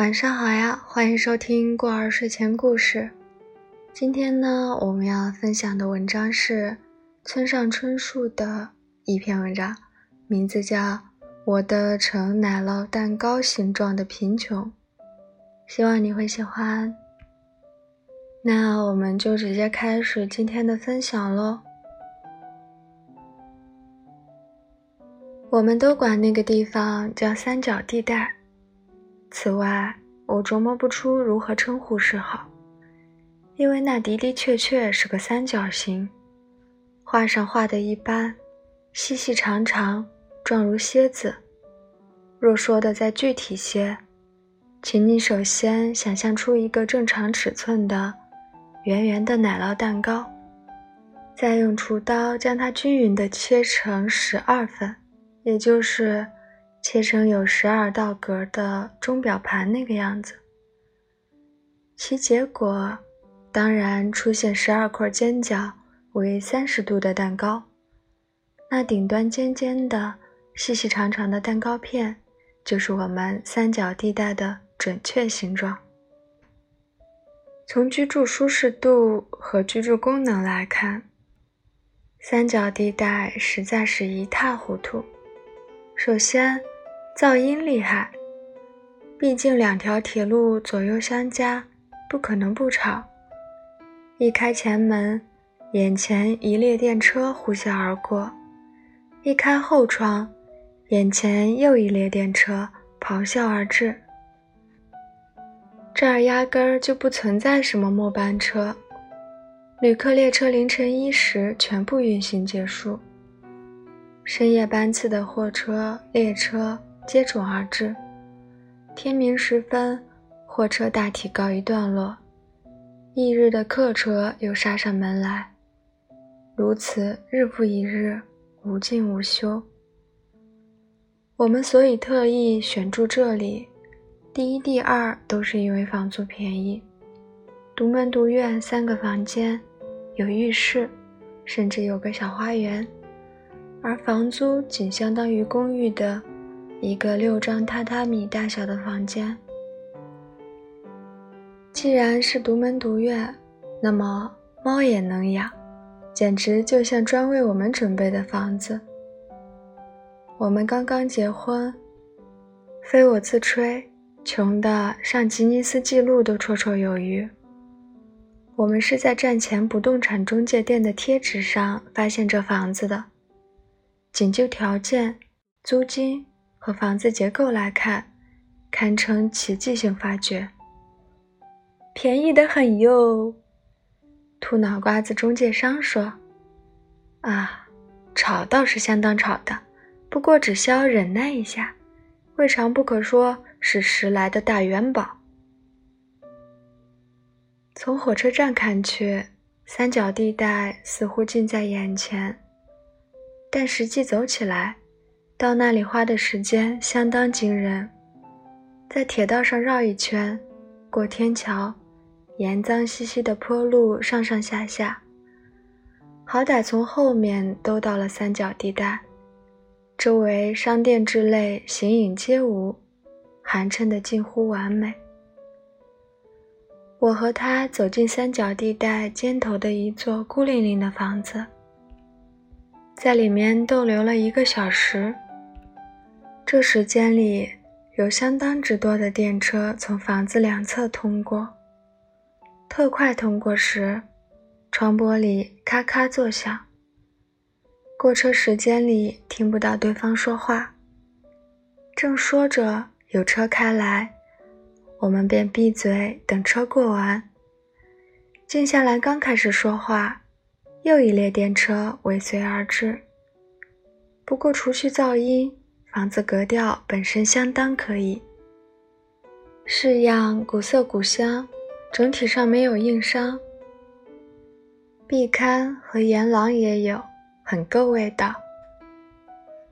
晚上好呀，欢迎收听过儿睡前故事。今天呢，我们要分享的文章是村上春树的一篇文章，名字叫《我的呈奶酪蛋糕形状的贫穷》，希望你会喜欢。那我们就直接开始今天的分享喽。我们都管那个地方叫三角地带。此外，我琢磨不出如何称呼是好，因为那的的确确是个三角形，画上画的一般，细细长长，状如蝎子。若说的再具体些，请你首先想象出一个正常尺寸的圆圆的奶酪蛋糕，再用厨刀将它均匀地切成十二份，也就是。切成有十二道格的钟表盘那个样子，其结果当然出现十二块尖角为三十度的蛋糕。那顶端尖尖的、细细长长的蛋糕片，就是我们三角地带的准确形状。从居住舒适度和居住功能来看，三角地带实在是一塌糊涂。首先，噪音厉害，毕竟两条铁路左右相加，不可能不吵。一开前门，眼前一列电车呼啸而过；一开后窗，眼前又一列电车咆哮而至。这儿压根儿就不存在什么末班车，旅客列车凌晨一时全部运行结束。深夜班次的货车、列车。接踵而至，天明时分，货车大体告一段落，翌日的客车又杀上门来，如此日复一日，无尽无休。我们所以特意选住这里，第一、第二都是因为房租便宜，独门独院三个房间，有浴室，甚至有个小花园，而房租仅相当于公寓的。一个六张榻榻米大小的房间。既然是独门独院，那么猫也能养，简直就像专为我们准备的房子。我们刚刚结婚，非我自吹，穷的上吉尼斯纪录都绰绰有余。我们是在站前不动产中介店的贴纸上发现这房子的，仅就条件、租金。和房子结构来看，堪称奇迹性发掘，便宜的很哟。秃脑瓜子中介商说：“啊，吵倒是相当吵的，不过只需要忍耐一下，未尝不可说是时来的大元宝。”从火车站看去，三角地带似乎近在眼前，但实际走起来。到那里花的时间相当惊人，在铁道上绕一圈，过天桥，沿脏兮兮的坡路上上下下，好歹从后面兜到了三角地带，周围商店之类形影皆无，寒碜的近乎完美。我和他走进三角地带尖头的一座孤零零的房子，在里面逗留了一个小时。这时间里，有相当之多的电车从房子两侧通过。特快通过时，窗玻璃咔咔作响。过车时间里听不到对方说话。正说着，有车开来，我们便闭嘴等车过完。静下来刚开始说话，又一列电车尾随而至。不过除去噪音。房子格调本身相当可以，式样古色古香，整体上没有硬伤。壁龛和檐廊也有，很够味道。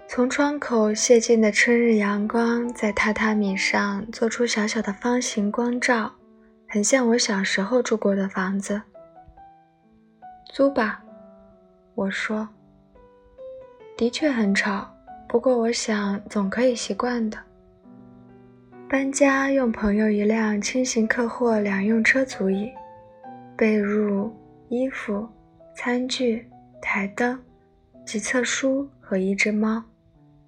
从窗口泄进的春日阳光在榻榻米上做出小小的方形光照，很像我小时候住过的房子。租吧，我说。的确很吵。不过，我想总可以习惯的。搬家用朋友一辆轻型客货两用车足矣，被褥、衣服、餐具、台灯、几册书和一只猫，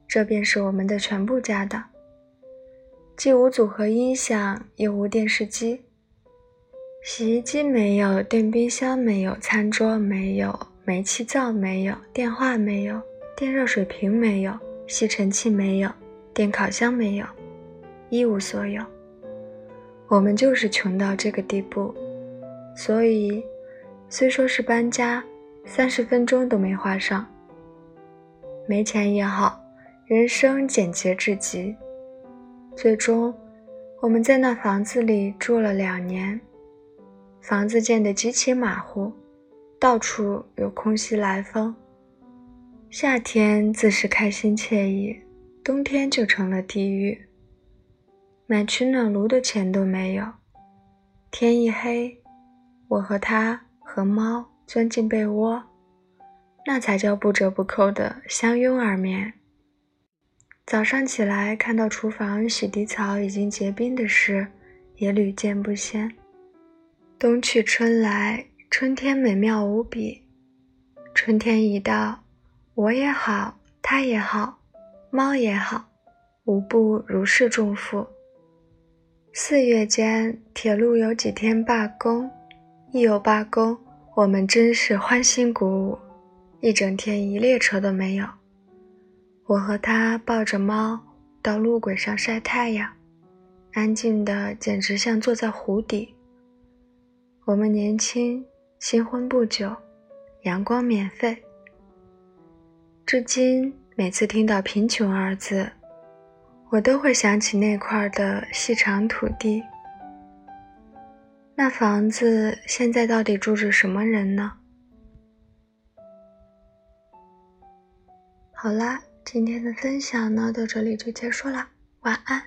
这便是我们的全部家当。既无组合音响，又无电视机，洗衣机没有，电冰箱没有，餐桌没有，煤气灶没有，电话没有，电热水瓶没有，吸尘器没有，电烤箱没有。一无所有，我们就是穷到这个地步，所以虽说是搬家，三十分钟都没花上。没钱也好，人生简洁至极。最终，我们在那房子里住了两年，房子建得极其马虎，到处有空袭来风。夏天自是开心惬意，冬天就成了地狱。买取暖炉的钱都没有。天一黑，我和他和猫钻进被窝，那才叫不折不扣的相拥而眠。早上起来看到厨房洗涤槽已经结冰的事，也屡见不鲜。冬去春来，春天美妙无比。春天一到，我也好，他也好，猫也好，无不如释重负。四月间，铁路有几天罢工，一有罢工，我们真是欢欣鼓舞，一整天一列车都没有。我和他抱着猫到路轨上晒太阳，安静的简直像坐在湖底。我们年轻，新婚不久，阳光免费。至今，每次听到“贫穷”二字。我都会想起那块的细长土地，那房子现在到底住着什么人呢？好啦，今天的分享呢到这里就结束了，晚安。